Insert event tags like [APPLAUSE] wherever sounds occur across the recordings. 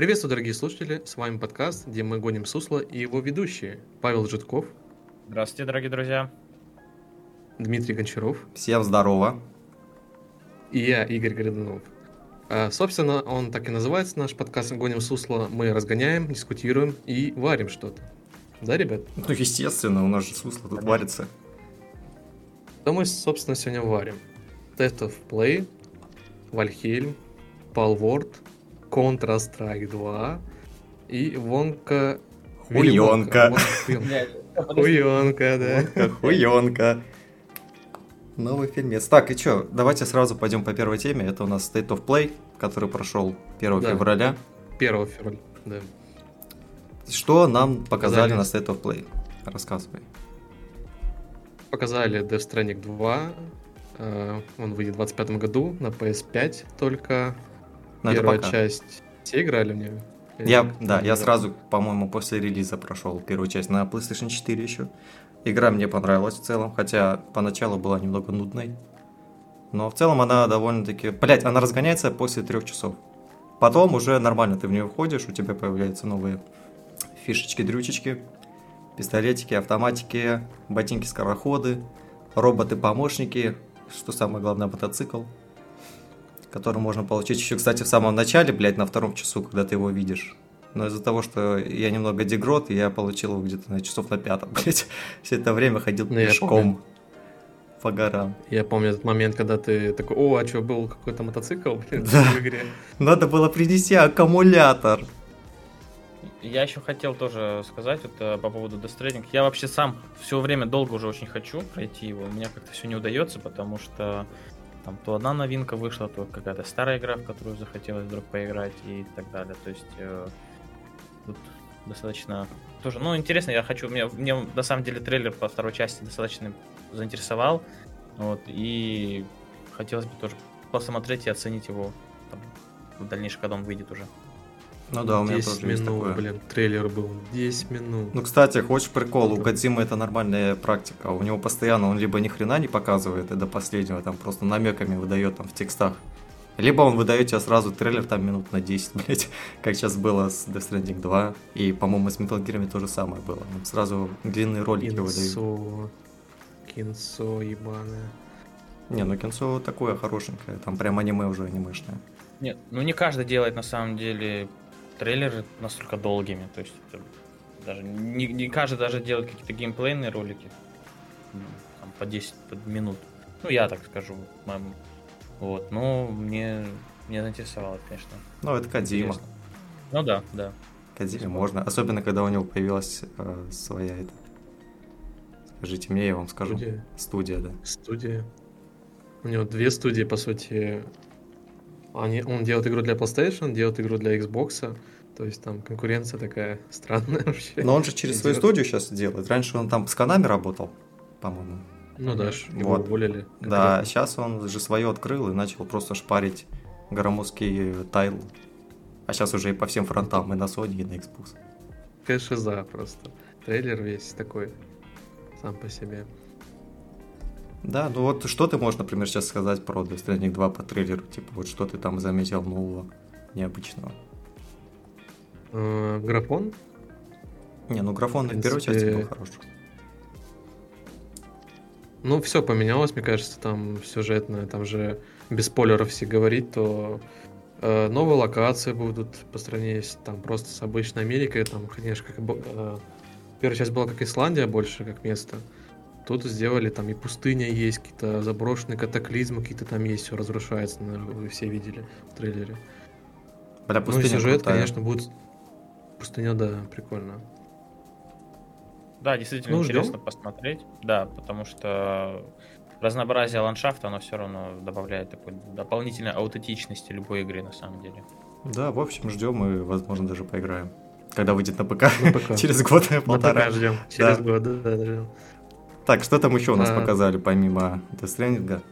Приветствую, дорогие слушатели, с вами подкаст, где мы гоним сусло и его ведущие. Павел Житков. Здравствуйте, дорогие друзья. Дмитрий Гончаров. Всем здорово. И я, Игорь Гридунов. А, собственно, он так и называется, наш подкаст «Гоним сусло». Мы разгоняем, дискутируем и варим что-то. Да, ребят? Ну, естественно, у нас же сусло тут варится. Что мы, собственно, сегодня варим? Test of Play, Вальхельм, Palworld, Counter-Strike 2 и Вонка... Хуёнка. Хуёнка, да. Хуёнка. Новый фильмец. Так, и чё, давайте сразу пойдем по первой теме. Это у нас State of Play, который прошел 1 Да. февраля. 1 февраля, да. Что нам показали Показали. на State of Play? Рассказывай. Показали Death Stranding 2. э, Он выйдет в 25 году на PS5 только. Это Первая пока. часть. Все играли в нее? Я, да, я сразу, по-моему, после релиза прошел первую часть на PlayStation 4 еще. Игра мне понравилась в целом, хотя поначалу была немного нудной. Но в целом она довольно-таки... Блять, она разгоняется после трех часов. Потом уже нормально ты в нее входишь, у тебя появляются новые фишечки-дрючечки, пистолетики, автоматики, ботинки-скороходы, роботы-помощники, что самое главное, мотоцикл, который можно получить еще, кстати, в самом начале, блядь, на втором часу, когда ты его видишь. Но из-за того, что я немного дегрот, я получил его где-то на часов на пятом, [LAUGHS] блядь. Все это время ходил Ну, пешком по горам. Я помню этот момент, когда ты такой, о, а что, был какой-то мотоцикл [LAUGHS] блин, Да. в игре? Надо было принести аккумулятор. Я еще хотел тоже сказать вот, э, по поводу Death Stranding. Я вообще сам все время долго уже очень хочу пройти его. У меня как-то все не удается, потому что там то одна новинка вышла, то какая-то старая игра, в которую захотелось вдруг поиграть и так далее. То есть э, тут достаточно тоже, ну, интересно, я хочу, мне, мне на самом деле трейлер по второй части достаточно заинтересовал, вот, и хотелось бы тоже посмотреть и оценить его там, в дальнейшем, когда он выйдет уже. Ну да, у меня 10 тоже есть минут, такое. блин, трейлер был, 10 минут. Ну, кстати, хочешь прикол? У Кадзимы это нормальная практика. У него постоянно он либо ни хрена не показывает, и до последнего там просто намеками выдает там в текстах. Либо он выдает тебе сразу трейлер там минут на 10, [LAUGHS] блять, как сейчас было с Death Stranding 2. И, по-моему, с Metal Gear то же самое было. Он сразу длинные ролики. Кинцо, кинцо ебаное. Не, ну кинцо такое хорошенькое, там прям аниме уже анимешное. Нет, ну не каждый делает на самом деле трейлеры настолько долгими. То есть это даже не, не каждый даже делает какие-то геймплейные ролики м, там, по 10 по минут. Ну, я так скажу. моему. Вот, ну, мне, мне заинтересовало, конечно. Ну, это. Интересно. Ну да, да. Кадзиме можно. Особенно, когда у него появилась э, своя это... Скажите мне, я вам скажу. Студия. Студия, да. Студия. У него две студии, по сути. Они, он делает игру для PlayStation, делает игру для Xbox. То есть там конкуренция такая странная [LAUGHS] вообще. Но он же через свою студию сейчас делает. Раньше он там с Канами работал, по-моему. Ну да, его Вот. уволили. Да, конкретно. сейчас он же свое открыл и начал просто шпарить громоздкий тайл. А сейчас уже и по всем фронтам, и на Sony, и на Xbox. Какая шиза просто. Трейлер весь такой. Сам по себе. Да, ну вот что ты можешь, например, сейчас сказать про Stranding 2 по трейлеру? Типа, вот что ты там заметил нового, необычного? Э, Графон? Не, ну графон В в первой части был хороший. Ну, все поменялось, мне кажется, там сюжетное, там же без спойлеров все говорить, то э, новые локации будут по стране, с- там просто с обычной Америкой, там, конечно, как э, первая часть была как Исландия больше, как место. Тут сделали, там и пустыня есть, какие-то заброшенные катаклизмы, какие-то там есть, все разрушается, наверное, вы все видели в трейлере. Бля, Ну сюжет, крутая. конечно, будет... Пустыня, да, прикольно. Да, действительно Ну, ждем. интересно посмотреть. Да, потому что разнообразие ландшафта, оно все равно добавляет такой дополнительной аутентичности любой игры на самом деле. Да, в общем, ждем и, возможно, даже поиграем. Когда выйдет на ПК. На ПК. [LAUGHS] Через год и На полтора. ПК ждем. Через Да. год, да, да, ждем. Так, что там еще у нас показали, помимо Death Stranding?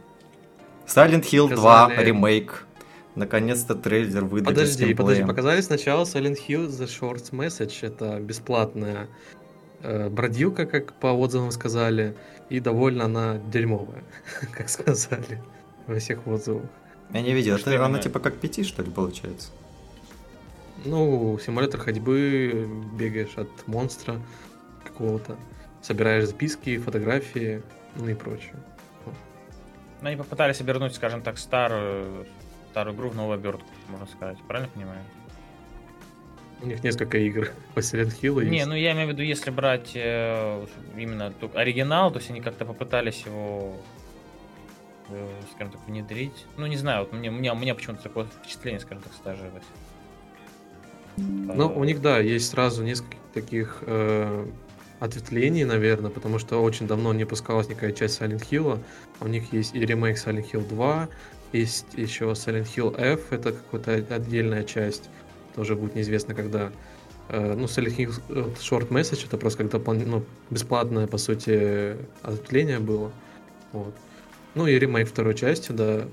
Silent Hill 2 Показали. ремейк. Наконец-то трейлер выдали Подожди, подожди, показали сначала Silent Hill The Short Message, это бесплатная э, бродилка, как по отзывам сказали, и довольно она дерьмовая, [LAUGHS] как сказали во всех отзывах. Я не видел. Что Это она типа как пяти, что ли, получается? Ну, симулятор ходьбы, бегаешь от монстра какого-то, собираешь записки, фотографии, ну и прочее. Ну, они попытались обернуть, скажем так, старую, старую игру в новую обертку, можно сказать. Правильно понимаю? У них несколько игр [LAUGHS] по Silent Hill Не, есть. ну я имею в виду, если брать э, именно оригинал, то есть они как-то попытались его, э, скажем так, внедрить. Ну, не знаю, вот мне, у меня, у меня почему-то такое впечатление, скажем так, сложилось. Ну, у них, да, есть сразу несколько таких э, ответвлений, наверное, потому что очень давно не пускалась никакая часть Silent Hill. У них есть и ремейк Silent Hill 2, есть еще Silent Hill F, это какая-то отдельная часть, тоже будет неизвестно когда. Э, ну, Silent Hill э, Short Message, это просто когда пол- ну, бесплатное, по сути, ответвление было. Вот. Ну и ремейк второй части, да.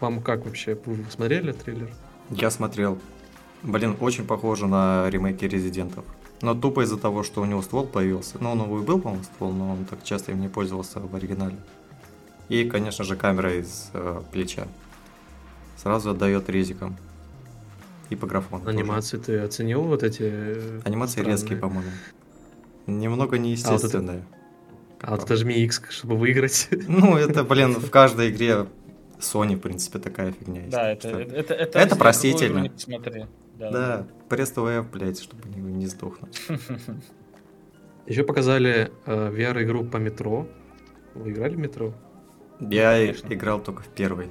Вам как вообще? Вы смотрели трейлер? Я смотрел. Блин, очень похоже на ремейки Резидентов. Но тупо из-за того, что у него ствол появился. Ну, он его и был, по-моему, ствол, но он так часто им не пользовался в оригинале. И, конечно же, камера из э, плеча. Сразу отдает резиком. И по графону. тоже. Анимации ты оценил вот эти? э, Анимации странные? резкие, по-моему. Немного неестественные. А вот это жми X, чтобы выиграть. [LAUGHS] Ну, это, блин, в каждой игре Sony, в принципе, такая фигня есть. Да, это, Что- это, это, это, Это простительно. Да, Да, пресс ТВ, блядь, чтобы не, не сдохнуть. [LAUGHS] Еще показали э, VR-игру по метро. Вы играли в метро? Я Конечно. играл только в первый.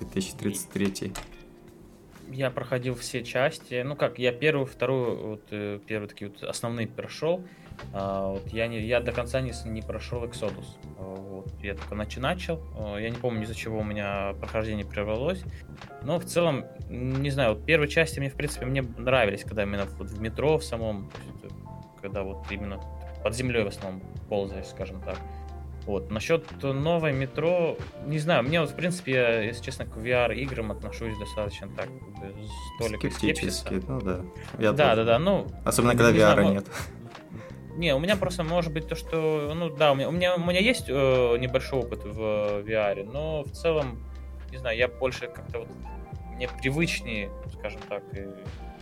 2033. Я проходил все части. Ну как, я первую, вторую, вот э, первые такие вот основные прошел. А, вот я, не, я до конца не, не прошел Exodus. А, Вот, я только начи- начал. А, Я не помню, из-за чего у меня прохождение прервалось. Но в целом, не знаю, вот первые части мне, в принципе, мне нравились, когда именно вот в метро в самом, это когда вот именно под землей в основном ползаешь, скажем так. Вот. Насчет новой метро, не знаю, мне вот, в принципе, я, если честно, к VR-играм отношусь достаточно так, как бы, с толикой скепсиса. Скептически, ну да. Я Да, тоже. да, да, ну, Особенно, когда VR знаю, нет. Не, у меня просто может быть то, что, ну да, у меня, у меня, у меня есть э, небольшой опыт в VR, но в целом, не знаю, я больше как-то вот, мне привычнее, скажем так, и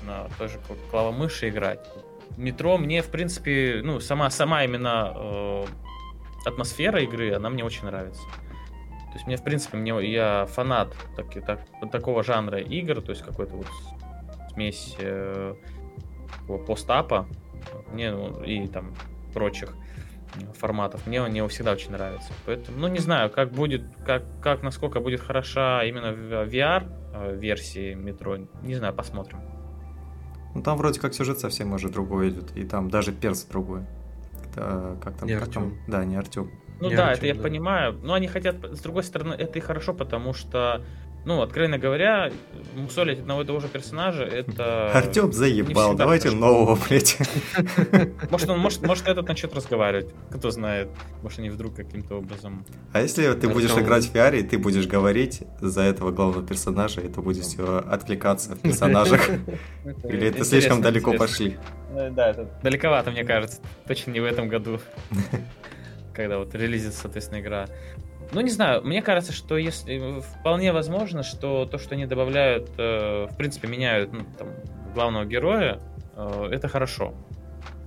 на той же кла- клавомыши играть. Метро мне, в принципе, ну, сама, сама именно э, атмосфера игры, она мне очень нравится. То есть мне, в принципе, мне, я фанат таки- так, такого жанра игр, то есть какой-то вот смесь э, постапа, мне ну, и там прочих форматов. Мне он мне всегда очень нравится. Поэтому, ну, не знаю, как будет, как, как насколько будет хороша именно в- VR э, версии метро. Не знаю, посмотрим. Ну там вроде как сюжет совсем уже другой идет. И там даже перс другой. Это, как там? Не как там? Артём. Да, не Артем. Ну Не да, Артём, это я да. понимаю. Но они хотят, с другой стороны, это и хорошо, потому что, ну, откровенно говоря, мусолить одного и того же персонажа, это... [LAUGHS] Артем заебал, давайте хорошо. нового, блядь. [LAUGHS] Может, он, может, может, этот начнет разговаривать, кто знает. Может, они вдруг каким-то образом... А если ты будешь Артём. играть в VR, и ты будешь говорить за этого главного персонажа, и ты будешь отвлекаться в персонажах? [LAUGHS] Или это слишком далеко пошли? Ну, Да, это далековато, мне кажется. Точно не в этом году. Когда вот релизится, соответственно, игра. Ну, не знаю, мне кажется, что если вполне возможно, что то, что они добавляют, э, в принципе, меняют ну, там, главного героя, э, это хорошо.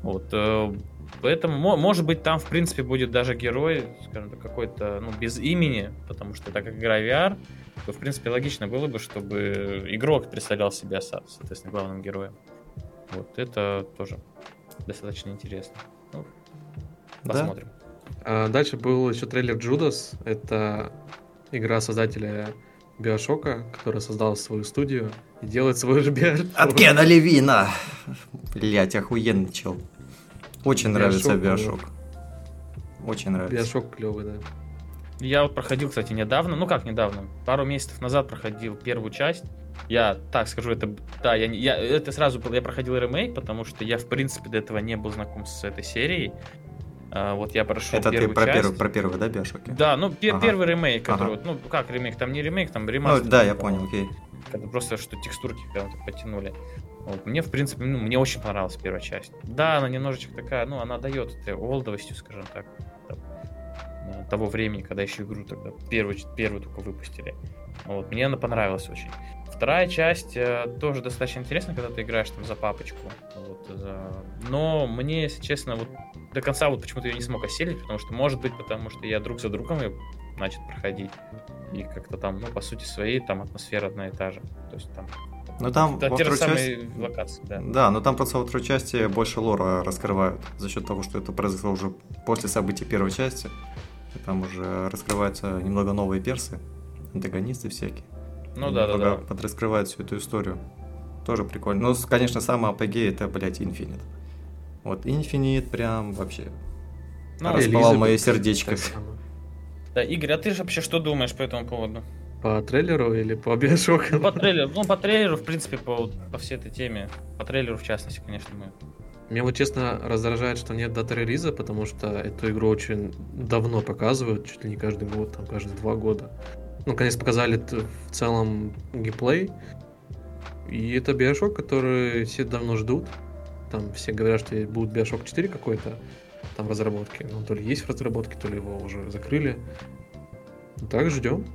Вот. э, Поэтому, мо- может быть, там, в принципе, будет даже герой, скажем так, какой-то, ну, без имени, потому что так как игра VR, то, в принципе, логично было бы, чтобы игрок представлял себя, со- соответственно, главным героем. Вот, это тоже достаточно интересно. Ну, Да. посмотрим. А дальше был еще трейлер Judas. Это игра создателя Биошока, который создал свою студию и делает свой же VR. От Кена Левина! Блять, охуенный чел. Очень нравится Биошок, Биошок. Очень нравится. Биошок клевый, да. Я вот проходил, кстати, недавно, ну как недавно, пару месяцев назад проходил первую часть. Я так скажу, это да, я, я это сразу был, я проходил ремейк, потому что я в принципе до этого не был знаком с этой серией. А, вот я прошел Это ты первую про часть. первый, про первый, да, Биошоки? Да, ну пе- Ага. первый ремейк, который, Ага. ну как ремейк, там не ремейк, там Ну, ремастер. да, я понял, окей. Когда просто что текстурки прям потянули. Вот. Мне, в принципе, ну, мне очень понравилась первая часть. Да, она немножечко такая, ну, она дает этой олдовостью, скажем так, там, э, того времени, когда еще игру тогда первую, первую только выпустили. Вот, мне она понравилась очень. Вторая часть э, тоже достаточно интересна, когда ты играешь там за папочку. Вот, за... Но мне, если честно, вот до конца вот почему-то я не смог осилить, потому что, может быть, потому что я друг за другом ее начал проходить. И как-то там, ну, по сути своей, там атмосфера одна и та же. То есть там ну там да, во второй части... локации, да. Да, но там просто во второй части больше лора раскрывают за счет того, что это произошло уже после событий первой части. И там уже раскрываются немного новые персы, антагонисты всякие. Ну да, да, да. Подраскрывают всю эту историю. Тоже прикольно. Ну, конечно, самый апогей это, блядь, Infinite. Вот Infinite прям вообще ну, распалал мое сердечко. Да, Игорь, а ты же вообще что думаешь по этому поводу? По трейлеру или по Биошоку? Ну, по трейлеру, ну, по трейлеру, в принципе, по, по всей этой теме. По трейлеру, в частности, конечно, мы. Меня вот честно раздражает, что нет даты релиза, потому что эту игру очень давно показывают, чуть ли не каждый год, там, каждые два года. Ну, наконец показали в целом геймплей. И это Bioshock, который все давно ждут. Там все говорят, что будет Bioshock 4 какой-то там в разработке. Он то ли есть в разработке, то ли его уже закрыли. Так, ждем.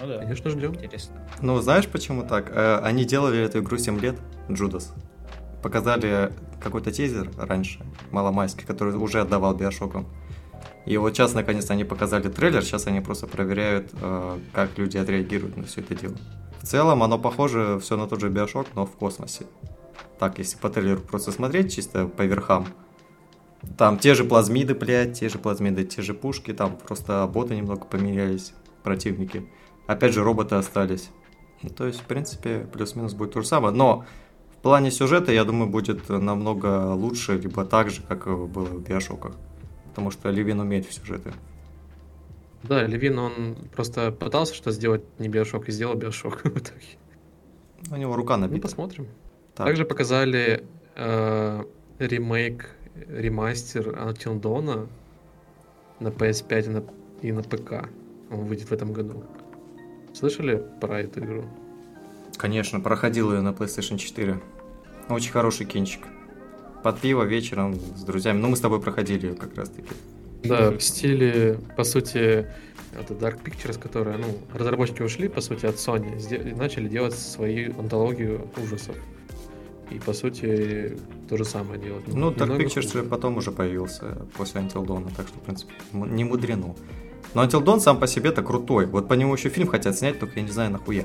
Ну да. Конечно, ждем. Интересно. Ну, знаешь, почему так? Э, они делали эту игру 7 лет, Джудас. Показали какой-то тизер раньше, маломайский, который уже отдавал Биошоком. И вот сейчас, наконец, они показали трейлер, сейчас они просто проверяют, э, как люди отреагируют на все это дело. В целом, оно похоже все на тот же Биошок, но в космосе. Так, если по трейлеру просто смотреть чисто по верхам, там те же плазмиды, блядь, те же плазмиды, те же пушки, там просто боты немного поменялись, противники. Опять же, роботы остались. Ну, то есть, в принципе, плюс-минус будет то же самое. Но в плане сюжета, я думаю, будет намного лучше, либо так же, как было в Биошоках. Потому что Левин умеет в сюжеты. Да, Левин, он просто пытался что сделать не Биошок и сделал Биошок [LAUGHS] в итоге. У него рука набита. Ну, посмотрим. Так. Также показали э, ремейк, ремастер Until Dawn на PS5 и на, и на ПК. Он выйдет в этом году. Слышали про эту игру? Конечно, проходил ее на PlayStation 4. Очень хороший кинчик. Под пиво вечером с друзьями. Ну, мы с тобой проходили ее как раз-таки. Да, в стиле, по сути, это Dark Pictures, которые, ну, разработчики ушли, по сути, от Sony, и начали делать свою антологию ужасов. И, по сути, то же самое делать. Ну, Dark Pictures хуже. потом уже появился после Until Dawn, так что, в принципе, не мудрено. Но Until Dawn сам по себе-то крутой. Вот по нему еще фильм хотят снять, только я не знаю нахуя.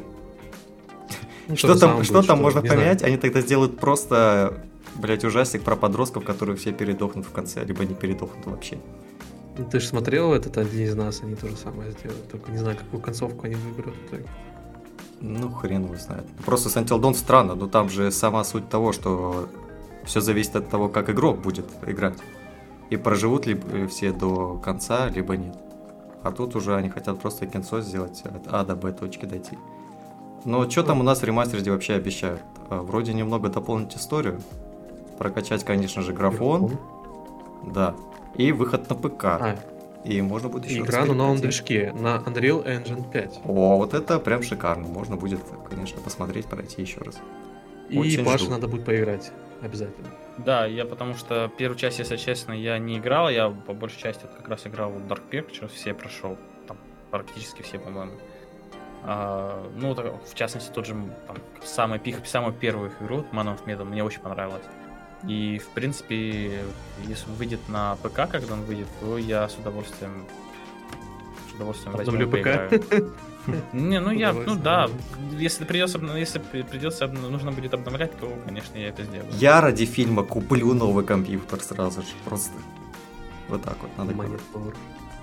Ну, что там, что там можно поменять? Знаю. Они тогда сделают просто, блять, ужастик про подростков, которые все передохнут в конце, либо не передохнут вообще. Ну, ты же смотрел этот один из нас, они то же самое сделают. Только не знаю, какую концовку они выберут в итоге. Ну, хрен его знает. Просто с Until Dawn странно, но там же сама суть того, что все зависит от того, как игрок будет играть. И проживут ли все до конца, либо нет. А тут уже они хотят просто кинцо сделать от А до Б точки дойти. Но что там у нас в ремастере вообще обещают? А, вроде немного дополнить историю, прокачать, конечно же, графон. графон. Да. И выход на ПК. А. И можно будет еще Игра на новом движке, на Unreal Engine 5. О, вот это прям шикарно. Можно будет, конечно, посмотреть, пройти еще раз. И Очень Паше надо будет поиграть. Обязательно. Да, я потому что первую часть, если честно, я не играл, я по большей части как раз играл в Dark Pictures, все прошел, там практически все, по-моему. А, ну, в частности, тот же там, самый самую первую их игру, Man of Medan, мне очень понравилось. И, в принципе, если выйдет на ПК, когда он выйдет, то я с удовольствием с удовольствием возьму ПК. Не, ну я, ну да, если придется, если придется, нужно будет обновлять, то, конечно, я это сделаю. Я ради фильма куплю новый компьютер сразу же, просто. Вот так вот надо Монитор.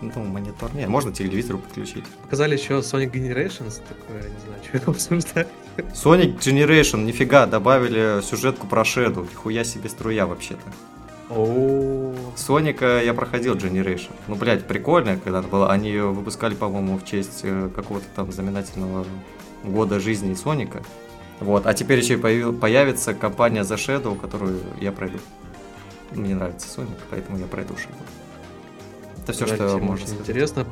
Ну, монитор. Не, можно телевизор подключить. Показали еще Sonic Generations, такое, не знаю, что это обсуждать. Sonic Generation, нифига, добавили сюжетку про Шеду. Нихуя себе струя вообще-то. Соника я проходил Generation. Ну, блядь, прикольно, когда было. Они ее выпускали, по-моему, в честь э, какого-то там знаменательного года жизни Соника. Вот, а теперь еще и появится компания The Shadow, которую я пройду. Мне нравится Соник, поэтому я пройду Shadow. Это все, что можно сказать. Интересно.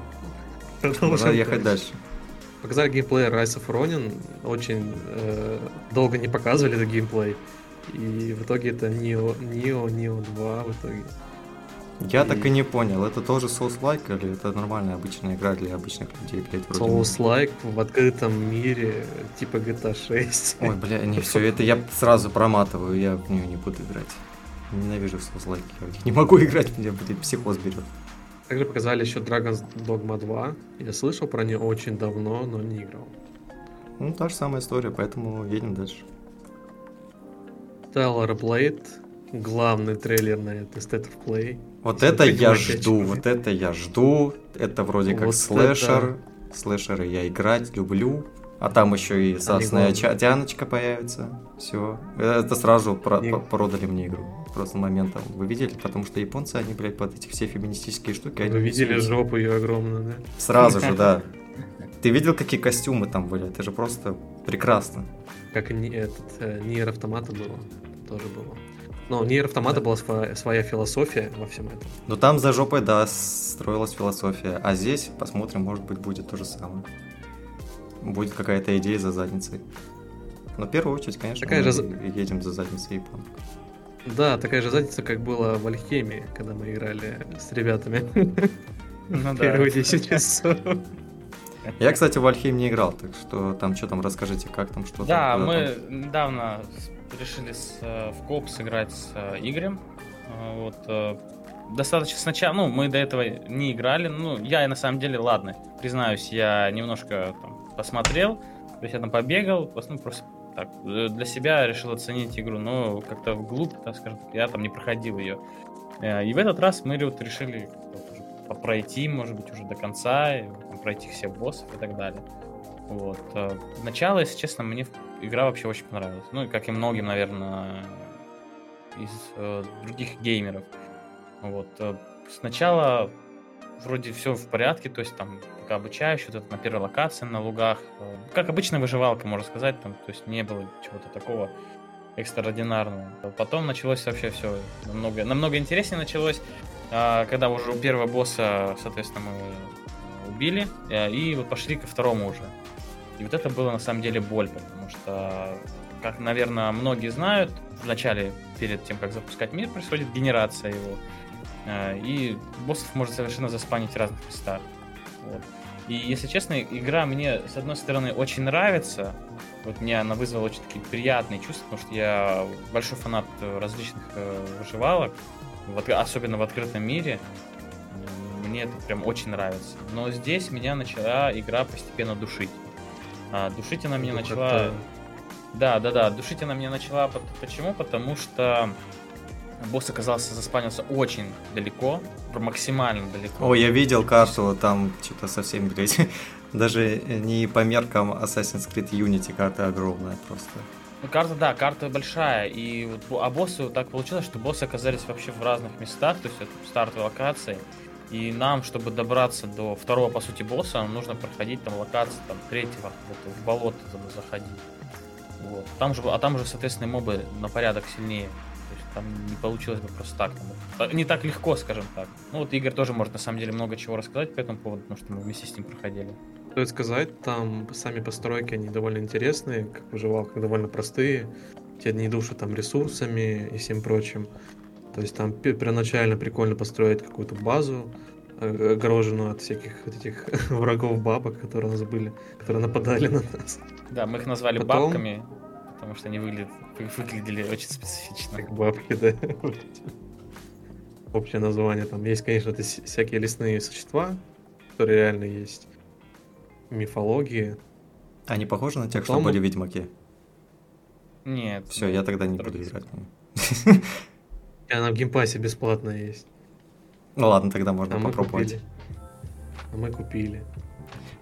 Надо ехать дальше. Показали геймплей Rise of Ronin. Очень э, долго не показывали этот геймплей. И в итоге это Neo, Neo, Neo 2 в итоге. Я так и не понял, это тоже Souls-like или это нормальная обычная игра для обычных людей, блядь, вроде? Souls-like в открытом мире, типа GTA 6. Ой, бля, не, [LAUGHS] все, это я сразу проматываю, я в нее не буду играть. Ненавижу Souls-like, я не могу [LAUGHS] играть, меня, блядь, психоз берет. Также показали еще Dragon's Dogma 2. Я слышал про нее очень давно, но не играл. Ну, та же самая история, поэтому едем дальше. Stellar Blade. Главный трейлер на это State of Play. Вот это я о жду, вот это я жду. Это вроде как Вот слэшер. Слэшеры я играть люблю. А там еще и сасная тяночка появится. Все. Это сразу про- по- продали мне игру. Просто моментом. Вы видели? Потому что японцы, они, блядь, под эти все феминистические штуки. они Вы видели несутся. жопу ее огромную, да? Сразу же, [LAUGHS] да. Ты видел, какие костюмы там были? Это же просто прекрасно. Как и этот, э, Nier Автомата было. Тоже было. Но у Nier Автомата была своя, своя философия во всем этом. Но там за жопой, да, строилась философия. А здесь, посмотрим, может быть, будет то же самое. Будет какая-то идея за задницей. Но в первую очередь, конечно, Такая мы же и- едем за задницей японок. Да, такая же задница, как было в Альхемии, когда мы играли с ребятами Ну [LAUGHS] да. первые 10 часов. Я, кстати, в Альхейм не играл, так что там что там, расскажите, как там, что Да, там, мы там. недавно решили с, э, в коп сыграть с э, Игорем. Э, Вот, достаточно сначала, ну, мы до этого не играли. Ну, я на самом деле, ладно, признаюсь, я немножко там, посмотрел, то есть я там побегал, ну, просто так, э, для себя решил оценить игру, но как-то вглубь, так скажем, я там не проходил ее. Э, И в этот раз мы вот решили пройти, может быть, уже до конца, и, там, пройти всех боссов и так далее. Вот. э, Начало, если честно, мне игра вообще очень понравилась. Ну, как и многим, наверное, из э, других геймеров. Вот. Сначала вроде все в порядке, то есть там пока обучающий, вот это на первой локации на лугах. э, Как обычная выживалка, можно сказать, там, то есть не было чего-то такого экстраординарного. Потом началось вообще все намного, намного интереснее началось, а, когда уже у первого босса, соответственно, мы убили, э, и вот пошли ко второму уже. И вот это было на самом деле боль, потому что, как, наверное, многие знают, в начале, перед тем, как запускать мир, происходит генерация его. Э, И боссов можно совершенно заспанить в разных местах. Вот. И, если честно, игра мне, с одной стороны, очень нравится. Вот мне она вызвала очень такие приятные чувства, потому что я большой фанат э, различных э, выживалок, в от- особенно в открытом мире. Мне это прям очень нравится. Но здесь меня начала игра постепенно душить. А, душить она меня начала... Да, да, да. Душить она меня начала. Почему? Потому что босс оказался заспанился очень далеко, максимально далеко. Ой, я видел карту, там что-то совсем, блядь, [LAUGHS] даже не по меркам Assassin's Creed Unity карта огромная просто. Ну, карта, да, карта большая. И вот, а боссы так получилось, что боссы оказались вообще в разных местах, то есть это стартовые локации. И нам, чтобы добраться до второго, по сути, босса, нам нужно проходить там локации там третьего, вот, в болото туда заходить. Вот. Там же, а там уже, соответственно, мобы на порядок сильнее. Там не получилось бы просто так. Там, не так легко, скажем так. Ну вот Игорь тоже может на самом деле много чего рассказать по этому поводу, потому что мы вместе с ним проходили. Стоит сказать, там сами постройки, они довольно интересные, как выживалка, довольно простые. Те не душат там ресурсами и всем прочим. То есть там пе- первоначально прикольно построить какую-то базу, э, огороженную от всяких вот этих [LAUGHS] врагов бабок, которые у нас были, которые нападали на нас. Да, мы их назвали Потом- бабками, потому что они выглядят, вы- выглядели очень специфично. Как бабки, да. Общее название там. Есть, конечно, это всякие лесные существа, которые реально есть. Мифологии. Они похожи на тех, что Потом- были в Ведьмаке? Нет. Все, я тогда не буду играть. она в геймпассе бесплатно есть. Ну ладно, тогда можно А мы попробовать. купили. А мы купили.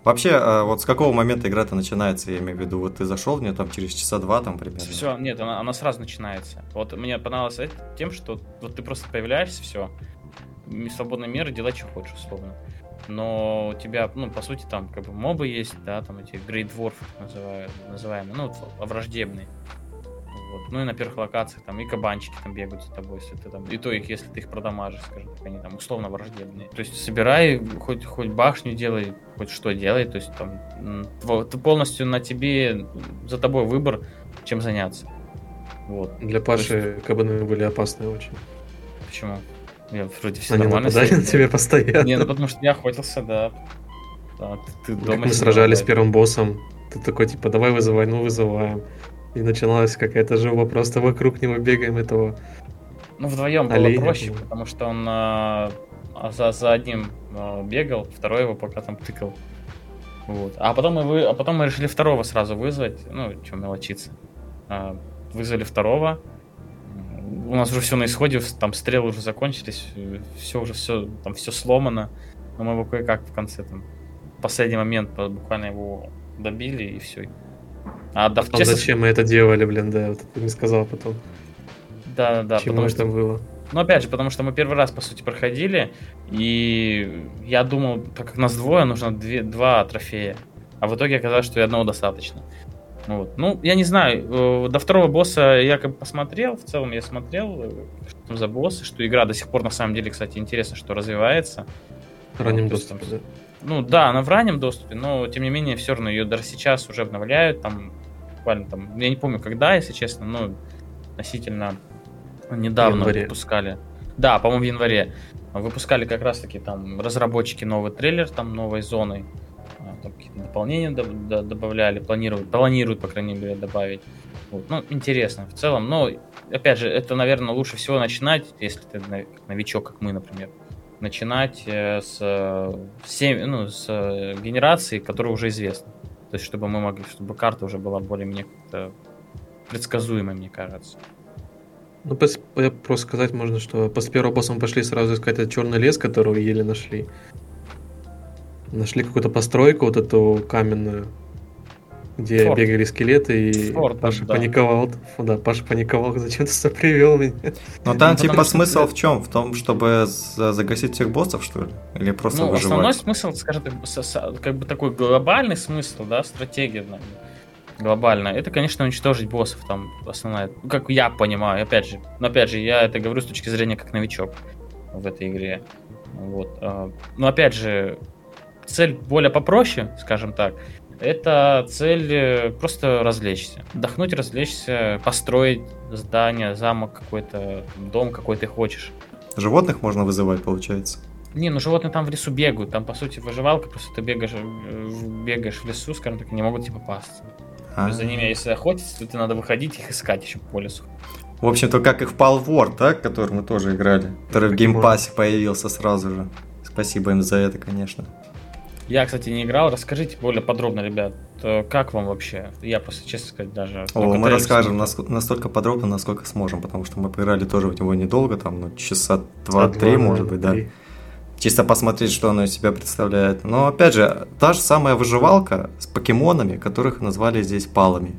Вообще, а, вот с какого момента игра-то начинается, я имею в виду, вот ты зашел в нее там через часа два там примерно. Все, нет, она, она сразу начинается. Вот мне понравилось это тем, что вот ты просто появляешься, все, свободный мир, делай, что хочешь, условно. Но у тебя, ну, по сути, там как бы мобы есть, да, там эти Great Dwarf называемые, ну, вот, враждебные. Вот. Ну и на первых локациях там и кабанчики там бегают за тобой, если ты там. И то их, если ты их продамажишь, скажем так, они там условно враждебные. То есть собирай, хоть, хоть башню делай, хоть что делай. То есть там ты полностью на тебе, за тобой выбор, чем заняться. Вот. Для Паши кабаны были опасные очень. Почему? Я вроде все Они нормально. себя на тебя постоянно. Не, ну потому что я охотился, да. Да, ты, ты Как дома мы сидел, сражались с первым боссом. Ты такой, типа, давай вызывай, ну вызываем. И начиналась какая-то жопа, просто вокруг него бегаем этого. Ну, вдвоем было Оленя, проще, по-моему. потому что он а за, за одним а, бегал, второй его пока там тыкал. Вот. А потом мы, вы, а потом мы решили второго сразу вызвать. Ну, что мелочиться. А, вызвали второго. У нас уже все на исходе, там стрелы уже закончились, все уже все, там все сломано. Но мы его кое-как в конце там последний момент буквально его добили и все. А да, Потом, честно, зачем мы это делали, блин, да, вот ты мне сказал потом. да, да, Чему потому это что было? Ну, опять же, потому что мы первый раз, по сути, проходили, и я думал, так как нас двое, нужно две, два трофея. А в итоге оказалось, что и одного достаточно. Вот. Ну, я не знаю, э, до второго босса я как бы посмотрел, в целом я смотрел, э, что там за боссы, что игра до сих пор, на самом деле, кстати, интересно, что развивается. В раннем есть доступе, там да. Ну да, она в раннем доступе, но тем не менее, все равно ее даже сейчас уже обновляют, там буквально там, я не помню когда, если честно, но относительно недавно январе. выпускали. Да, по-моему, в январе. Выпускали как раз-таки там разработчики новый трейлер, там новой зоны. А, Там какие-то дополнения до- до- добавляли, планируют, планируют, по крайней мере, добавить. Вот. Ну, интересно в целом. Но, опять же, это, наверное, лучше всего начинать, если ты новичок, как мы, например, начинать э, с, э, сем- ну, с э, генерации, которая уже известна. То есть, чтобы мы могли, чтобы карта уже была более-менее предсказуемой, мне кажется. Ну, просто сказать можно, что после первого босса мы пошли сразу искать этот черный лес, который еле нашли. Нашли какую-то постройку, вот эту каменную, где Форт. бегали скелеты, и Форт, Паша да. паниковал. Фу, Да, Паша паниковал, [LAUGHS] зачем ты сюда привел меня? Но там Ну, типа потому что- смысл в чем? В том, чтобы за- загасить всех боссов, что ли? Или просто ну, основной выживать? смысл, скажем как бы такой глобальный смысл, да, стратегия наверное, глобальная, это, конечно, уничтожить боссов, там, основная, ну, как я понимаю, опять же, но опять же, я это говорю с точки зрения как новичок в этой игре, вот, а, но опять же, цель более попроще, скажем так, это цель э, просто развлечься, отдохнуть, развлечься, построить здание, замок какой-то, дом какой ты хочешь, Животных можно вызывать, получается. не, ну животные там в лесу бегают, там по сути выживалка, просто ты бегаешь, э, в- бегаешь в лесу, скажем так, и не могут тебе попасться. А. есть За ними, если охотиться, то тебе надо выходить их искать еще по лесу. В общем-то, как и в Palworld, да, который мы тоже играли. Который в геймпассе появился сразу же. Спасибо им за это, конечно. Я, кстати, не играл, расскажите более подробно, ребят, э, как вам вообще? Я просто, честно сказать, даже... О, мы расскажем наск- настолько подробно, насколько сможем, потому что мы поиграли тоже в него недолго, там, ну, часа два-три, два, может да, быть, да. три. Чисто посмотреть, что оно из себя представляет. Но, опять же, та же самая выживалка с покемонами, которых назвали здесь палами.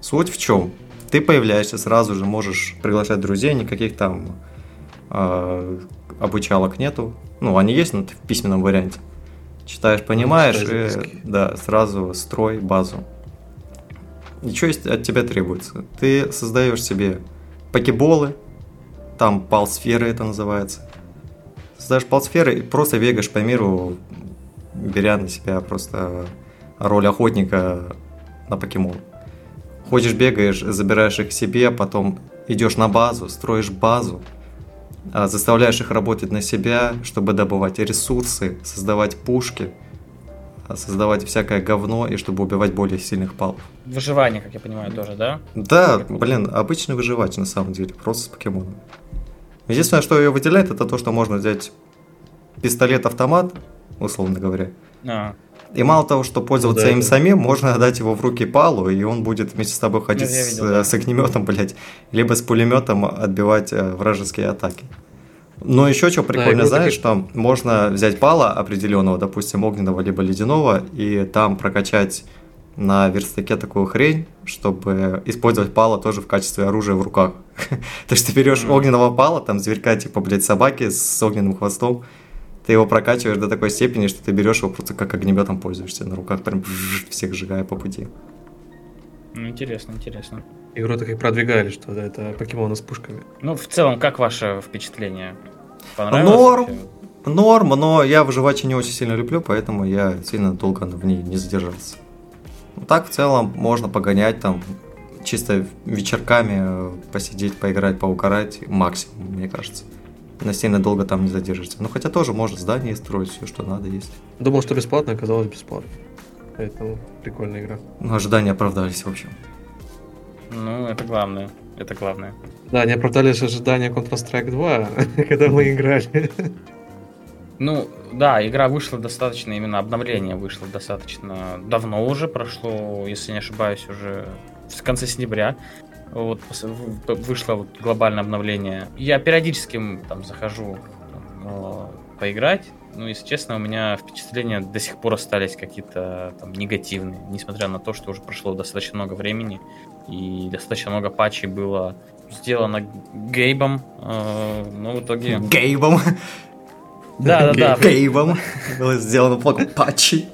Суть в чем? Ты появляешься, сразу же можешь приглашать друзей, никаких там э, обучалок нету. Ну, они есть, но ты в письменном варианте. Читаешь, понимаешь, и, да, сразу строй базу. И что от тебя требуется? Ты создаешь себе покеболы, там палсферы это называется. Создаешь палсферы и просто бегаешь по миру, беря на себя просто роль охотника на покемон. Ходишь, бегаешь, забираешь их себе, потом идешь на базу, строишь базу, а, заставляешь их работать на себя, чтобы добывать ресурсы, создавать пушки, а, создавать всякое говно и чтобы убивать более сильных палов. Выживание, как я понимаю, тоже, да? Да, Как- блин, обычный выживач на самом деле, просто с покемоном. Единственное, что ее выделяет, это то, что можно взять пистолет-автомат, условно говоря. А, И мало того, что пользоваться да, им это- самим, можно отдать его в руки Палу, и он будет вместе с тобой ходить Ну, я с, видел, да. с огнеметом, блядь, либо с пулеметом отбивать э, вражеские атаки. Но еще что прикольно, игру знаешь, таки- что можно взять пала определенного, допустим, огненного либо ледяного, и там прокачать на верстаке такую хрень, чтобы использовать пала тоже в качестве оружия в руках. [LAUGHS] То есть ты берешь огненного пала, там зверька типа, блядь, собаки с огненным хвостом, ты его прокачиваешь до такой степени, что ты берешь его просто как огнеметом пользуешься на руках, прям всех сжигая по пути. ну, интересно, интересно. Игру так и продвигали, что да, это покемоны с пушками. Ну, в целом, как ваше впечатление? Понравилось? Норм. вообще? Норм, но я выживачи не очень сильно люблю, поэтому я сильно долго в ней не задержался. Ну, Так, в целом, можно погонять там, чисто вечерками э, посидеть, поиграть, поугарать, максимум, мне кажется. На сильно долго там не задержишься. Ну, хотя тоже можно здание строить, все, что надо есть. Думал, что бесплатно, оказалось бесплатно. Поэтому прикольная игра. Ну, ожидания оправдались, в общем. Ну, это главное. Это главное. Да, не оправдались ожидания Counter-Strike 2, [LAUGHS] когда мы играли. Ну, да, игра вышла достаточно, именно обновление вышло достаточно давно уже, прошло, если не ошибаюсь, уже в конце сентября. Вот вышло вот глобальное обновление. Я периодически там захожу там, поиграть. Ну, если честно, у меня впечатления до сих пор остались какие-то там негативные, несмотря на то, что уже прошло достаточно много времени и достаточно много патчей было сделано Гейбом, э, но в итоге... Гейбом? Да, да, да. Гейбом было сделано много патчей.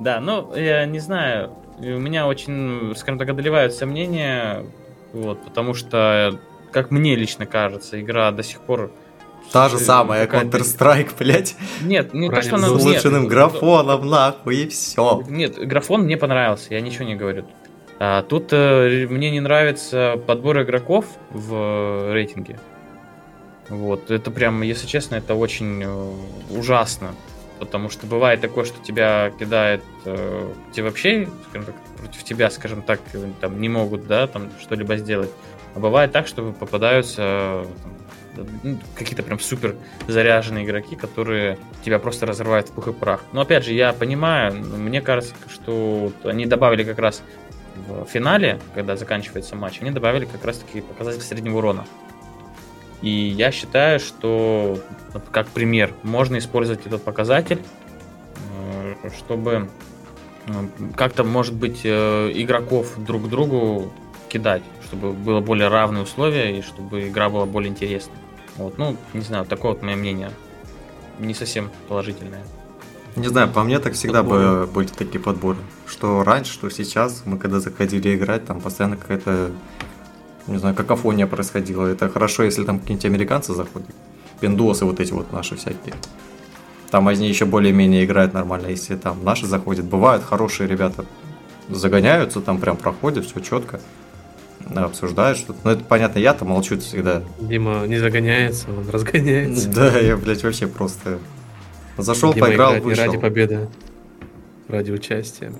Да, ну, я не знаю, у меня очень, скажем так, одолевают сомнения, вот, потому что, как мне лично кажется, игра до сих пор Та же самая Counter-Strike, блядь. Нет, не то, что она... С улучшенным нет, графоном, нахуй, и все. Нет, графон мне понравился, я ничего не говорю. А, тут э, мне не нравится подбор игроков в э, рейтинге. Вот, это прям, если честно, это очень э, ужасно. Потому что бывает такое, что тебя кидает, э, тебе вообще, скажем так, против тебя, скажем так, там не могут, да, там что-либо сделать. А бывает так, что попадаются там, ну, какие-то прям супер заряженные игроки, которые тебя просто разрывают в пух и прах. Но опять же, я понимаю, мне кажется, что они добавили как раз в финале, когда заканчивается матч, они добавили как раз таки показатель среднего урона. И я считаю, что, как пример, можно использовать этот показатель, э, чтобы э, как-то, может быть, э, игроков друг к другу кидать, чтобы было более равные условия и чтобы игра была более интересной. Вот, ну, не знаю, такое вот мое мнение. Не совсем положительное. Не знаю, по мне так всегда подборы. были такие подборы. Что раньше, что сейчас, мы когда заходили играть, там постоянно какая-то, не знаю, какофония происходила. Это хорошо, если там какие-нибудь американцы заходят. Пиндосы вот эти вот наши всякие. Там они еще более-менее играют нормально, если там наши заходят. Бывают хорошие ребята, загоняются, там прям проходят, все четко обсуждают что-то. Ну, это понятно, я-то молчу всегда. Дима не загоняется, он разгоняется. Да, я, блядь, вообще просто зашел, Дима поиграл, вышел. ради победы, ради участия.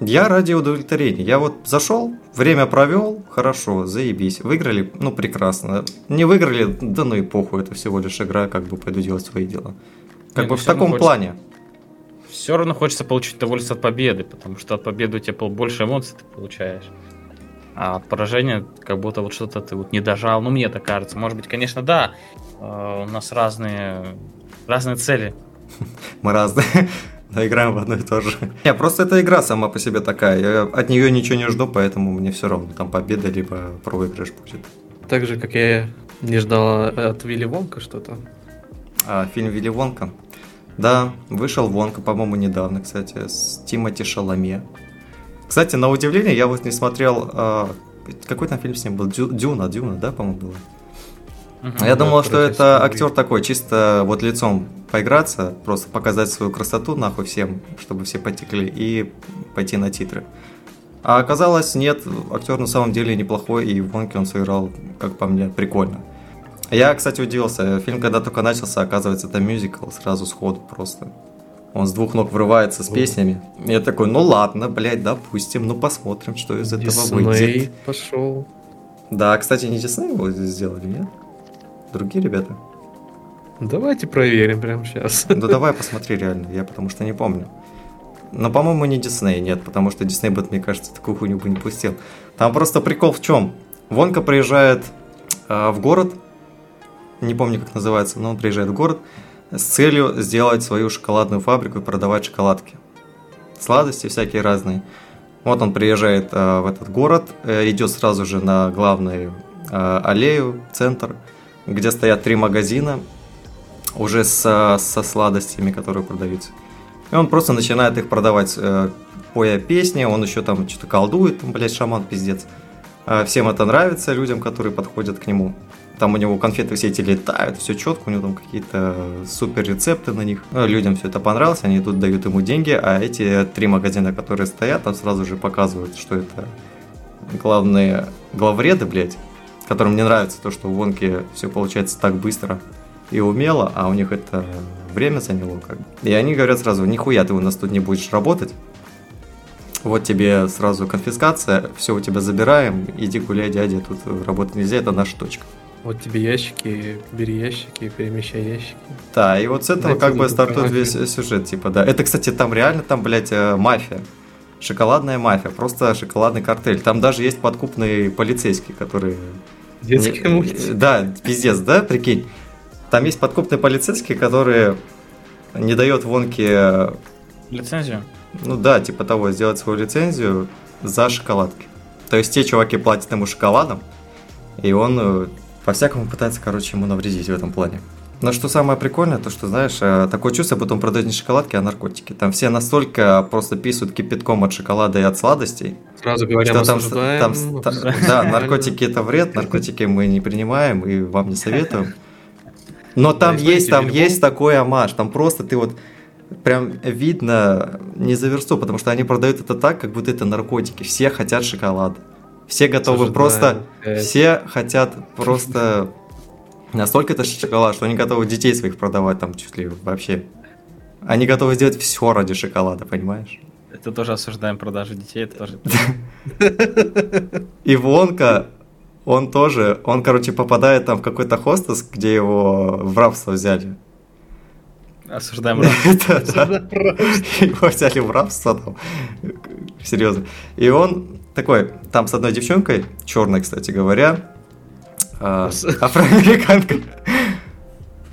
Я ради удовлетворения. Я вот зашел, время провел, хорошо, заебись. Выиграли, ну прекрасно. Не выиграли, да ну и похуй, это всего лишь игра, как бы пойду делать свои дела. Как Нет, бы ну в таком хочется, плане. Все равно хочется получить удовольствие от победы, потому что от победы у тебя больше эмоций ты получаешь. А от поражения как будто вот что-то ты вот не дожал. Ну, мне так кажется. Может быть, конечно, да. Э, у нас разные, разные цели. [LAUGHS] Мы разные. [LAUGHS] Играем в одно и то же. Не, просто эта игра сама по себе такая. Я от нее ничего не жду, поэтому мне все равно. Там победа, либо проигрыш будет. Так же, как я не ждал от Вилли Вонка что-то. А, фильм Вилли Вонка? Да, вышел Вонка, по-моему, недавно, кстати, с Тимоти Шаломе. Кстати, на удивление, я вот не смотрел, а, какой там фильм с ним был? Дюна, Дюна, да, по-моему, было? Угу, я да, думал, что это актер такой, чисто вот лицом поиграться, просто показать свою красоту нахуй всем, чтобы все потекли, и пойти на титры. А оказалось, нет, актер на самом деле неплохой, и в гонке он сыграл, как по мне, прикольно. Я, кстати, удивился, фильм когда только начался, оказывается, это мюзикл, сразу сходу просто. Он с двух ног врывается с песнями. Я такой, ну ладно, блядь, допустим, ну посмотрим, что из этого Дисней выйдет. пошел. Да, кстати, не Дисней его сделали, нет? Другие ребята. Давайте проверим прямо сейчас. Да давай посмотри реально, я потому что не помню. Но, по-моему, не Дисней, нет, потому что Дисней бы, мне кажется, такую хуйню бы не пустил. Там просто прикол в чем? Вонка приезжает э, в город, не помню, как называется, но он приезжает в город, с целью сделать свою шоколадную фабрику и продавать шоколадки. Сладости всякие разные. Вот он приезжает э, в этот город, э, идет сразу же на главную э, аллею, центр, где стоят три магазина, уже со, со сладостями, которые продаются. И он просто начинает их продавать, э, поя песни, он еще там что-то колдует, там, блядь, шаман пиздец. Э, всем это нравится, людям, которые подходят к нему. Там у него конфеты все эти летают, все четко, у него там какие-то супер рецепты на них. Ну, людям все это понравилось, они тут дают ему деньги, а эти три магазина, которые стоят, там сразу же показывают, что это главные главреды, блядь, которым не нравится то, что у Вонки все получается так быстро и умело, а у них это время заняло как бы. И они говорят сразу, нихуя ты у нас тут не будешь работать, вот тебе сразу конфискация, все у тебя забираем, иди гуляй, дядя, тут работать нельзя, это наша точка. Вот тебе ящики, бери ящики, перемещай ящики. Да, и вот с этого Дайте как бы стартует весь сюжет, типа, да. Это, кстати, там реально, там, блядь, э, мафия. Шоколадная мафия, просто шоколадный картель. Там даже есть подкупный полицейский, который... Детский мультик. Да, пиздец, да, прикинь. Там есть подкупный полицейский, который не дает Вонке... Лицензию? Ну да, типа того, сделать свою лицензию за шоколадки. То есть те чуваки платят ему шоколадом, и он э, по-всякому пытается, короче, ему навредить в этом плане. Но что самое прикольное, то что, знаешь, э, такое чувство, потом продают не шоколадки, а наркотики. Там все настолько просто писают кипятком от шоколада и от сладостей. Сразу говоря, что там, там, там, [LAUGHS] да, наркотики это вред, наркотики мы не принимаем и вам не советуем. Но там есть, там есть такой амаш, там просто ты вот прям видно не за версту, потому что они продают это так, как будто это наркотики. Все хотят шоколад. Все готовы Слушай, просто, да, все хотят просто настолько это шоколад, что они готовы детей своих продавать там чуть ли вообще. Они готовы сделать все ради шоколада, понимаешь? Это тоже осуждаем продажу детей, это тоже. И Вонка, он тоже, он, короче, попадает там в какой-то хостес, где его в рабство взяли. Осуждаем рабство. Его взяли в рабство там. Серьезно. И он такой, там с одной девчонкой, черной, кстати говоря, а, афроамериканка.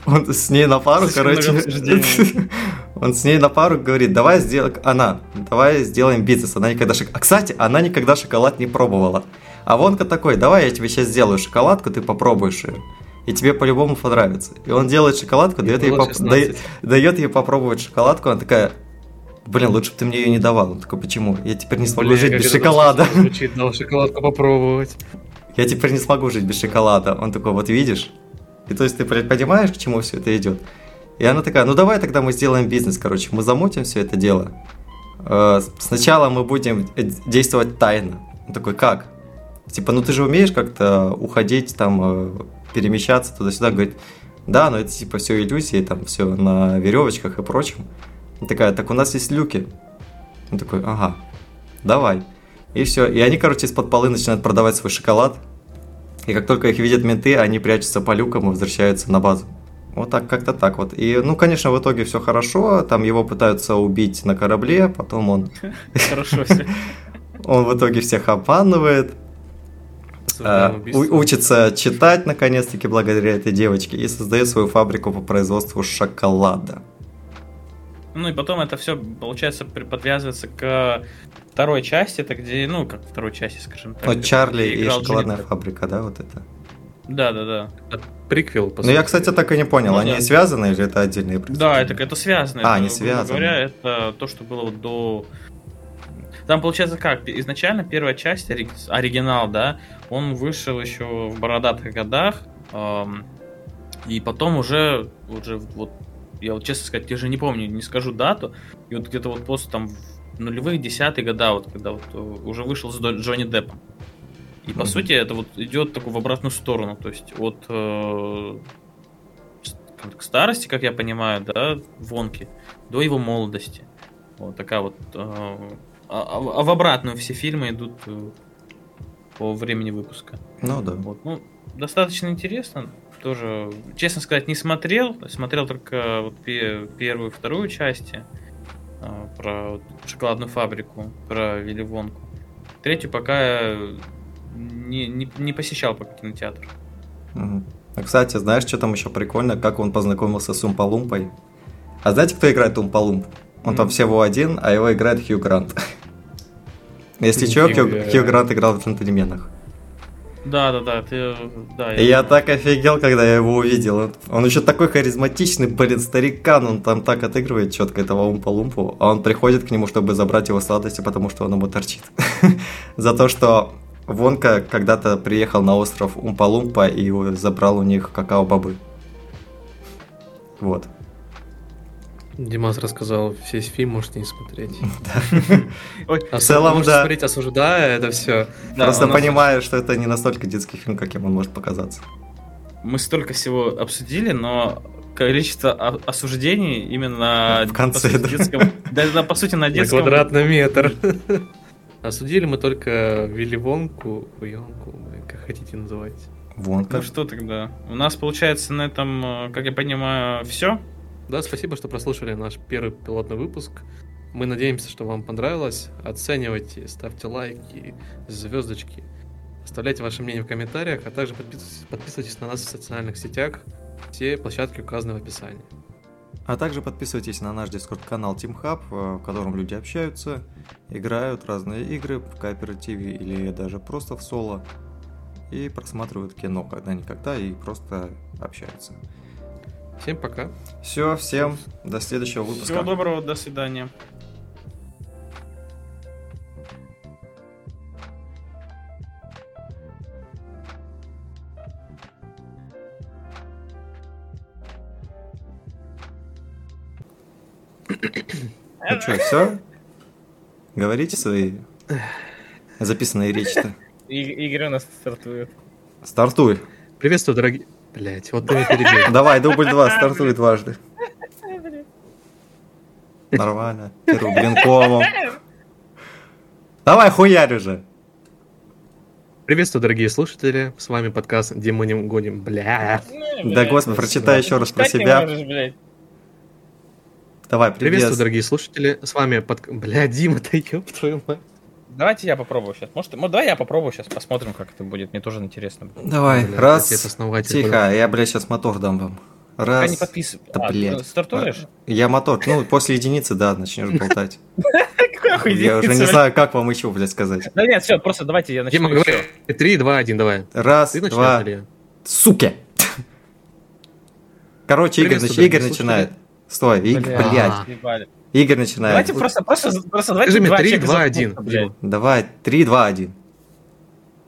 Он с ней на пару, короче. Он с ней на пару говорит, давай сделаем, она, давай сделаем бизнес. Она никогда шок... А, кстати, она никогда шоколад не пробовала. А Вонка такой, давай я тебе сейчас сделаю шоколадку, ты попробуешь ее и тебе по-любому понравится. И он делает шоколадку, дает ей, поп... дает, дает ей попробовать шоколадку, она такая, блин, лучше бы ты мне ее не давал. Он такой, почему? Я теперь не смогу блин, жить без шоколада. Звучит, дал шоколадку попробовать. Я теперь не смогу жить без шоколада. Он такой, вот видишь? И то есть ты понимаешь, к чему все это идет? И она такая, ну давай тогда мы сделаем бизнес, короче, мы замутим все это дело. Э, сначала мы будем действовать тайно. Он такой, как? Типа, ну ты же умеешь как-то уходить там э, перемещаться туда-сюда, говорит, да, но это типа все иллюзии, там все на веревочках и прочем. И такая, так у нас есть люки. Он такой, ага, давай. И все. И они, короче, из-под полы начинают продавать свой шоколад. И как только их видят менты, они прячутся по люкам и возвращаются на базу. Вот так, как-то так вот. И, ну, конечно, в итоге все хорошо. Там его пытаются убить на корабле, потом он... [LAUGHS] Хорошо все. [LAUGHS] Он в итоге всех обманывает а, учится читать, наконец-таки, благодаря этой девочке, и создает свою фабрику по производству шоколада. Ну и потом это все, получается, подвязывается к второй части, это где, ну, как второй части, скажем так. Вот Чарли и шоколадная Джонни фабрика, да, вот это? Да, да, да. Это приквел, по Ну, я, кстати, так и не понял, ну, они да. связаны или это отдельные Да, это, это связано. А, это, они связаны. говоря, это то, что было до там получается как? Изначально первая часть, оригинал, да, он вышел еще в бородатых годах, эм, и потом уже, уже вот, я вот честно сказать, я же не помню, не скажу дату, и вот где-то вот после там нулевых, десятых года, вот когда вот э, уже вышел с Джонни Деппом. И по mm-hmm. сути это вот идет такую в обратную сторону, то есть от э, к старости, как я понимаю, да, Вонки, до его молодости. Вот такая вот э, а, а, а в обратную все фильмы идут э, по времени выпуска. Ну да. Вот, ну, достаточно интересно. Тоже, честно сказать, не смотрел. Смотрел только вот первую и вторую части а, про шоколадную фабрику, про Вилли Вонку. Третью пока не, не, не посещал пока кинотеатр. Угу. А, кстати, знаешь, что там еще прикольно, как он познакомился с Умпалумпой? А знаете, кто играет Умпалумп? Он mm. там всего один, а его играет Хью Грант. [LAUGHS] Если что, Хью, Хью Грант играл в джентльменах. Да, да, да, ты, да. Я, я так офигел, когда я его увидел. Он еще такой харизматичный, блин, старикан, он там так отыгрывает четко этого умпа-лумпу, а он приходит к нему, чтобы забрать его сладости, потому что он ему торчит. [LAUGHS] За то, что Вонка когда-то приехал на остров Умпа-Лумпа и забрал у них какао-бобы. Вот. Димас рассказал, весь фильм можете не смотреть. [LAUGHS] А [LAUGHS] В целом, да. смотреть, осуждая это все. Просто понимаю, что это не настолько детский фильм, каким он может показаться. Мы столько всего обсудили, но количество осуждений именно [LAUGHS] В конце, по сути, да. детском- да, по сути, на На детском квадратный метр. Осудили мы только Вилли Вонку, Вонку, как хотите называть. Вон Ну что тогда? У нас получается на этом, э, как я понимаю, все. Да, спасибо, что прослушали наш первый пилотный выпуск. Мы надеемся, что вам понравилось. Оценивайте, ставьте лайки, звездочки. Оставляйте ваше мнение в комментариях, а также подписывайтесь, подписывайтесь на нас в социальных сетях. Все площадки указаны в описании. А также подписывайтесь на наш дискорд-канал Team Hub, э, в котором люди общаются, играют разные игры в кооперативе или даже просто в соло. И просматривают кино когда-никогда и просто общаются. Всем пока. Все, всем до следующего выпуска. Всего доброго, до свидания. Ну что, все? Говорите свои записанные речи-то. И- Игорь у нас стартует. Стартуй. Приветствую, дорогие... Блять, вот ты перебил. Давай, дубль два, стартуй дважды. Нормально. Первым блинковым. Давай, хуярь уже. Приветствую, дорогие слушатели. С вами подкаст Демоним Гоним. Бля. Да, господи, прочитай еще раз про себя. Давай, Приветствую, привет. дорогие слушатели. С вами под... Бля, Дима, ты ёб твою мать. Давайте я попробую сейчас. Может, может, давай я попробую сейчас, посмотрим, как это будет. Мне тоже интересно. Давай, Бля, раз. Тихо, я, блядь, сейчас мотор дам вам. Пока Раз. не подписывай. Да, А, блядь. ты стартуешь? Я мотор. Ну, после единицы, да, начнешь болтать. [LAUGHS] Я уже не знаю, как вам еще, блядь, сказать. Да нет, все, просто давайте я начну. Дима, говори. Три, два, один, давай. Раз, Ты два, суки. Короче, Игорь, Игорь начинает. Стой, Иг- Бля. блядь. Игорь начинает. Давайте просто, просто, просто давайте 3, 2, 2, 1. 2, 3, 2, 1.